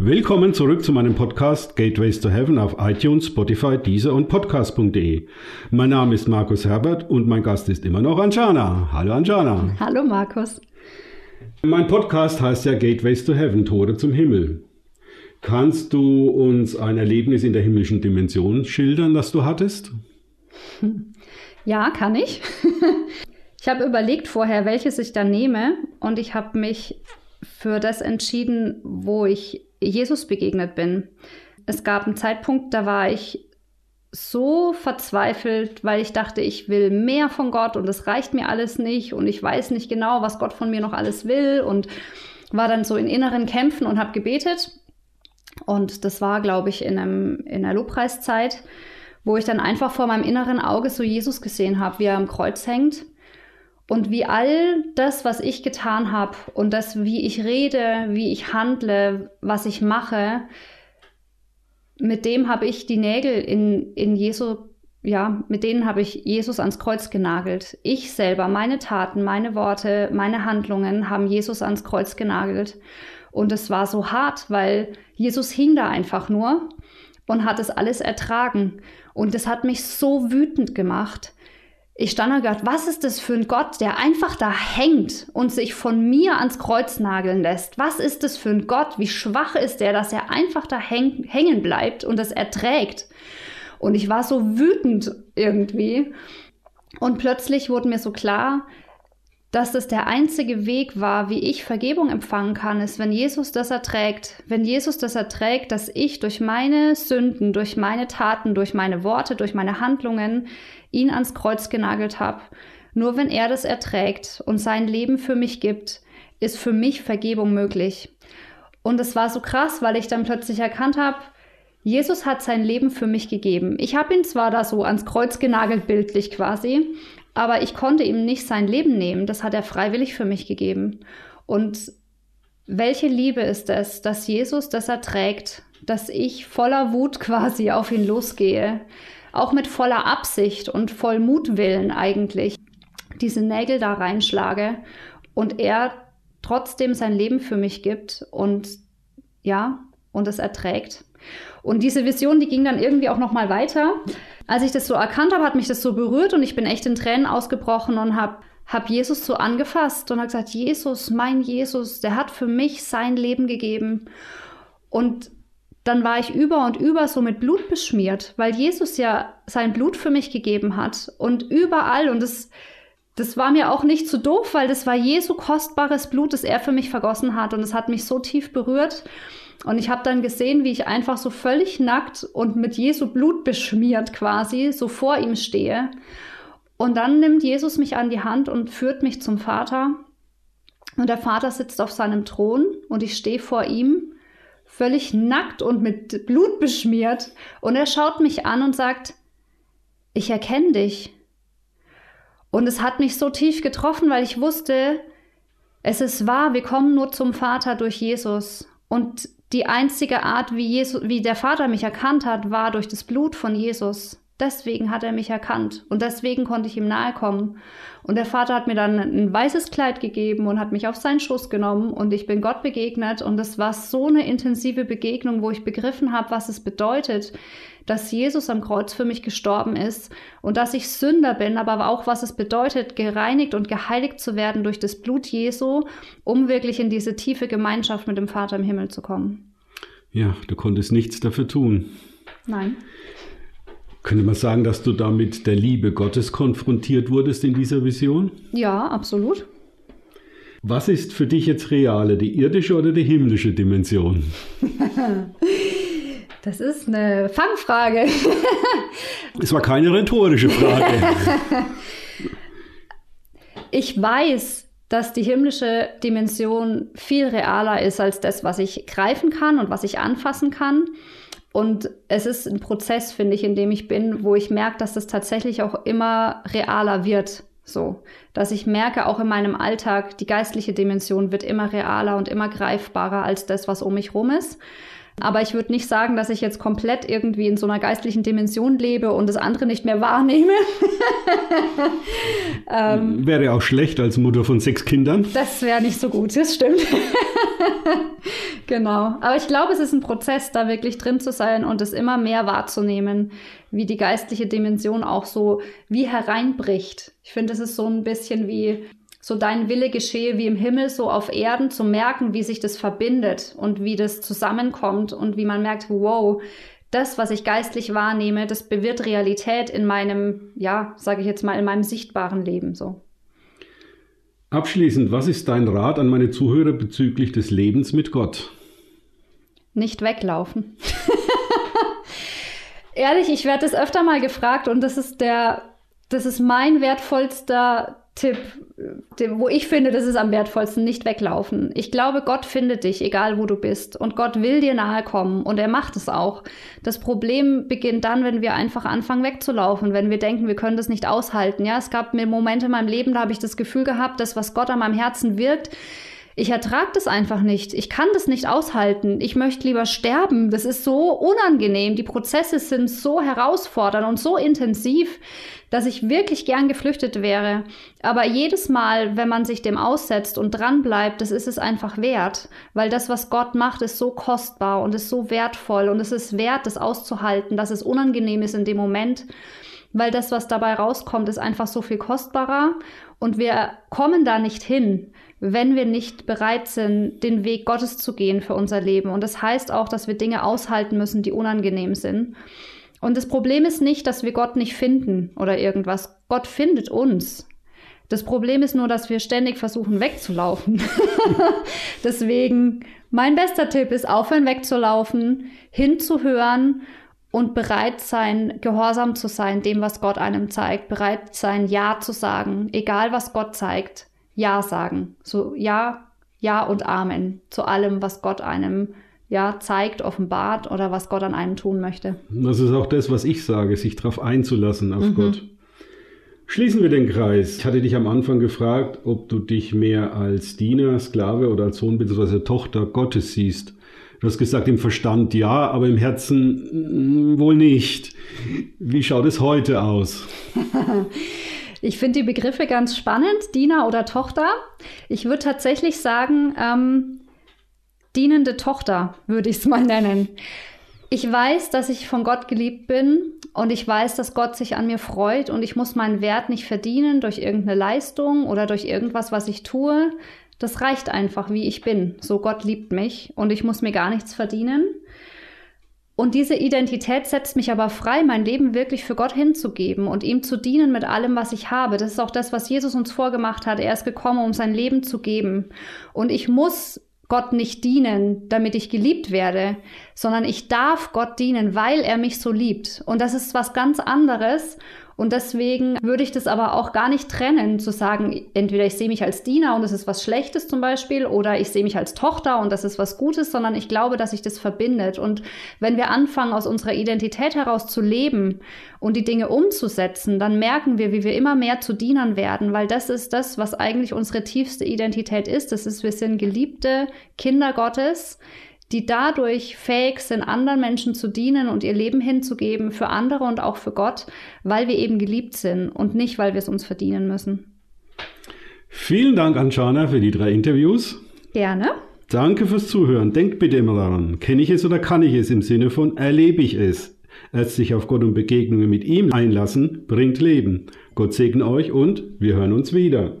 Willkommen zurück zu meinem Podcast Gateways to Heaven auf iTunes, Spotify, Deezer und Podcast.de. Mein Name ist Markus Herbert und mein Gast ist immer noch Anjana. Hallo Anjana. Hallo Markus. Mein Podcast heißt ja Gateways to Heaven, Tore zum Himmel. Kannst du uns ein Erlebnis in der himmlischen Dimension schildern, das du hattest? Ja, kann ich. Ich habe überlegt vorher, welches ich dann nehme und ich habe mich für das entschieden, wo ich Jesus begegnet bin. Es gab einen Zeitpunkt, da war ich so verzweifelt, weil ich dachte, ich will mehr von Gott und es reicht mir alles nicht und ich weiß nicht genau, was Gott von mir noch alles will und war dann so in inneren Kämpfen und habe gebetet. Und das war, glaube ich, in, einem, in einer Lobpreiszeit, wo ich dann einfach vor meinem inneren Auge so Jesus gesehen habe, wie er am Kreuz hängt und wie all das, was ich getan habe und das, wie ich rede, wie ich handle, was ich mache, mit dem habe ich die Nägel in, in Jesu, ja, mit denen habe ich Jesus ans Kreuz genagelt. Ich selber, meine Taten, meine Worte, meine Handlungen haben Jesus ans Kreuz genagelt. Und es war so hart, weil Jesus hing da einfach nur und hat es alles ertragen. Und es hat mich so wütend gemacht ich stand da und gedacht, was ist das für ein Gott, der einfach da hängt und sich von mir ans Kreuz nageln lässt? Was ist das für ein Gott? Wie schwach ist der, dass er einfach da häng hängen bleibt und das erträgt? Und ich war so wütend irgendwie. Und plötzlich wurde mir so klar, dass das der einzige Weg war, wie ich Vergebung empfangen kann, ist, wenn Jesus das erträgt. Wenn Jesus das erträgt, dass ich durch meine Sünden, durch meine Taten, durch meine Worte, durch meine Handlungen ihn ans Kreuz genagelt habe. Nur wenn er das erträgt und sein Leben für mich gibt, ist für mich Vergebung möglich. Und es war so krass, weil ich dann plötzlich erkannt habe, Jesus hat sein Leben für mich gegeben. Ich habe ihn zwar da so ans Kreuz genagelt, bildlich quasi, aber ich konnte ihm nicht sein Leben nehmen. Das hat er freiwillig für mich gegeben. Und welche Liebe ist es, dass Jesus das erträgt, dass ich voller Wut quasi auf ihn losgehe, auch mit voller Absicht und voll Mutwillen eigentlich diese Nägel da reinschlage und er trotzdem sein Leben für mich gibt und ja, und es erträgt. Und diese Vision, die ging dann irgendwie auch noch mal weiter. Als ich das so erkannt habe, hat mich das so berührt und ich bin echt in Tränen ausgebrochen und habe hab Jesus so angefasst und habe gesagt, Jesus, mein Jesus, der hat für mich sein Leben gegeben. Und dann war ich über und über so mit Blut beschmiert, weil Jesus ja sein Blut für mich gegeben hat und überall und das das war mir auch nicht zu so doof, weil das war Jesu kostbares Blut, das er für mich vergossen hat und es hat mich so tief berührt und ich habe dann gesehen, wie ich einfach so völlig nackt und mit Jesu Blut beschmiert quasi so vor ihm stehe. Und dann nimmt Jesus mich an die Hand und führt mich zum Vater. Und der Vater sitzt auf seinem Thron und ich stehe vor ihm völlig nackt und mit Blut beschmiert, und er schaut mich an und sagt, ich erkenne dich. Und es hat mich so tief getroffen, weil ich wusste, es ist wahr, wir kommen nur zum Vater durch Jesus. Und die einzige Art, wie, Jesus, wie der Vater mich erkannt hat, war durch das Blut von Jesus. Deswegen hat er mich erkannt und deswegen konnte ich ihm nahe kommen. Und der Vater hat mir dann ein weißes Kleid gegeben und hat mich auf seinen Schoß genommen und ich bin Gott begegnet und es war so eine intensive Begegnung, wo ich begriffen habe, was es bedeutet, dass Jesus am Kreuz für mich gestorben ist und dass ich Sünder bin, aber auch was es bedeutet, gereinigt und geheiligt zu werden durch das Blut Jesu, um wirklich in diese tiefe Gemeinschaft mit dem Vater im Himmel zu kommen. Ja, du konntest nichts dafür tun. Nein. Könnte man sagen, dass du da mit der Liebe Gottes konfrontiert wurdest in dieser Vision? Ja, absolut. Was ist für dich jetzt reale, die irdische oder die himmlische Dimension? Das ist eine Fangfrage. Es war keine rhetorische Frage. Ich weiß, dass die himmlische Dimension viel realer ist als das, was ich greifen kann und was ich anfassen kann. Und es ist ein Prozess, finde ich, in dem ich bin, wo ich merke, dass das tatsächlich auch immer realer wird. So, dass ich merke, auch in meinem Alltag, die geistliche Dimension wird immer realer und immer greifbarer als das, was um mich rum ist. Aber ich würde nicht sagen, dass ich jetzt komplett irgendwie in so einer geistlichen Dimension lebe und das andere nicht mehr wahrnehme. ähm, wäre auch schlecht als Mutter von sechs Kindern. Das wäre nicht so gut, das stimmt. genau. Aber ich glaube, es ist ein Prozess, da wirklich drin zu sein und es immer mehr wahrzunehmen, wie die geistliche Dimension auch so wie hereinbricht. Ich finde, es ist so ein bisschen wie so dein Wille geschehe wie im Himmel, so auf Erden, zu merken, wie sich das verbindet und wie das zusammenkommt und wie man merkt, wow, das, was ich geistlich wahrnehme, das bewirkt Realität in meinem, ja, sage ich jetzt mal, in meinem sichtbaren Leben so. Abschließend, was ist dein Rat an meine Zuhörer bezüglich des Lebens mit Gott? Nicht weglaufen. Ehrlich, ich werde das öfter mal gefragt und das ist der, das ist mein wertvollster Tipp, wo ich finde, das ist am wertvollsten, nicht weglaufen. Ich glaube, Gott findet dich, egal wo du bist. Und Gott will dir nahe kommen und er macht es auch. Das Problem beginnt dann, wenn wir einfach anfangen wegzulaufen, wenn wir denken, wir können das nicht aushalten. Ja, es gab mir Momente in meinem Leben, da habe ich das Gefühl gehabt, dass was Gott an meinem Herzen wirkt, ich ertrage das einfach nicht. Ich kann das nicht aushalten. Ich möchte lieber sterben. Das ist so unangenehm. Die Prozesse sind so herausfordernd und so intensiv, dass ich wirklich gern geflüchtet wäre. Aber jedes Mal, wenn man sich dem aussetzt und dran bleibt, das ist es einfach wert. Weil das, was Gott macht, ist so kostbar und ist so wertvoll und es ist wert, das auszuhalten, dass es unangenehm ist in dem Moment. Weil das, was dabei rauskommt, ist einfach so viel kostbarer und wir kommen da nicht hin wenn wir nicht bereit sind, den Weg Gottes zu gehen für unser Leben. Und das heißt auch, dass wir Dinge aushalten müssen, die unangenehm sind. Und das Problem ist nicht, dass wir Gott nicht finden oder irgendwas. Gott findet uns. Das Problem ist nur, dass wir ständig versuchen wegzulaufen. Deswegen, mein bester Tipp ist, aufhören wegzulaufen, hinzuhören und bereit sein, gehorsam zu sein dem, was Gott einem zeigt, bereit sein, Ja zu sagen, egal was Gott zeigt. Ja sagen. So Ja, Ja und Amen zu allem, was Gott einem ja, zeigt, offenbart oder was Gott an einem tun möchte. Das ist auch das, was ich sage, sich darauf einzulassen auf mhm. Gott. Schließen wir den Kreis. Ich hatte dich am Anfang gefragt, ob du dich mehr als Diener, Sklave oder als Sohn bzw. Tochter Gottes siehst. Du hast gesagt, im Verstand ja, aber im Herzen mm, wohl nicht. Wie schaut es heute aus? Ich finde die Begriffe ganz spannend, Diener oder Tochter. Ich würde tatsächlich sagen, ähm, dienende Tochter würde ich es mal nennen. Ich weiß, dass ich von Gott geliebt bin und ich weiß, dass Gott sich an mir freut und ich muss meinen Wert nicht verdienen durch irgendeine Leistung oder durch irgendwas, was ich tue. Das reicht einfach, wie ich bin. So Gott liebt mich und ich muss mir gar nichts verdienen. Und diese Identität setzt mich aber frei, mein Leben wirklich für Gott hinzugeben und ihm zu dienen mit allem, was ich habe. Das ist auch das, was Jesus uns vorgemacht hat. Er ist gekommen, um sein Leben zu geben. Und ich muss Gott nicht dienen, damit ich geliebt werde, sondern ich darf Gott dienen, weil er mich so liebt. Und das ist was ganz anderes. Und deswegen würde ich das aber auch gar nicht trennen, zu sagen, entweder ich sehe mich als Diener und das ist was Schlechtes zum Beispiel, oder ich sehe mich als Tochter und das ist was Gutes, sondern ich glaube, dass sich das verbindet. Und wenn wir anfangen, aus unserer Identität heraus zu leben und die Dinge umzusetzen, dann merken wir, wie wir immer mehr zu Dienern werden, weil das ist das, was eigentlich unsere tiefste Identität ist. Das ist, wir sind geliebte Kinder Gottes die dadurch fähig sind, anderen Menschen zu dienen und ihr Leben hinzugeben für andere und auch für Gott, weil wir eben geliebt sind und nicht, weil wir es uns verdienen müssen. Vielen Dank, Anjana, für die drei Interviews. Gerne. Danke fürs Zuhören. Denkt bitte immer daran, kenne ich es oder kann ich es im Sinne von erlebe ich es. Erst sich auf Gott und Begegnungen mit ihm einlassen, bringt Leben. Gott segne euch und wir hören uns wieder.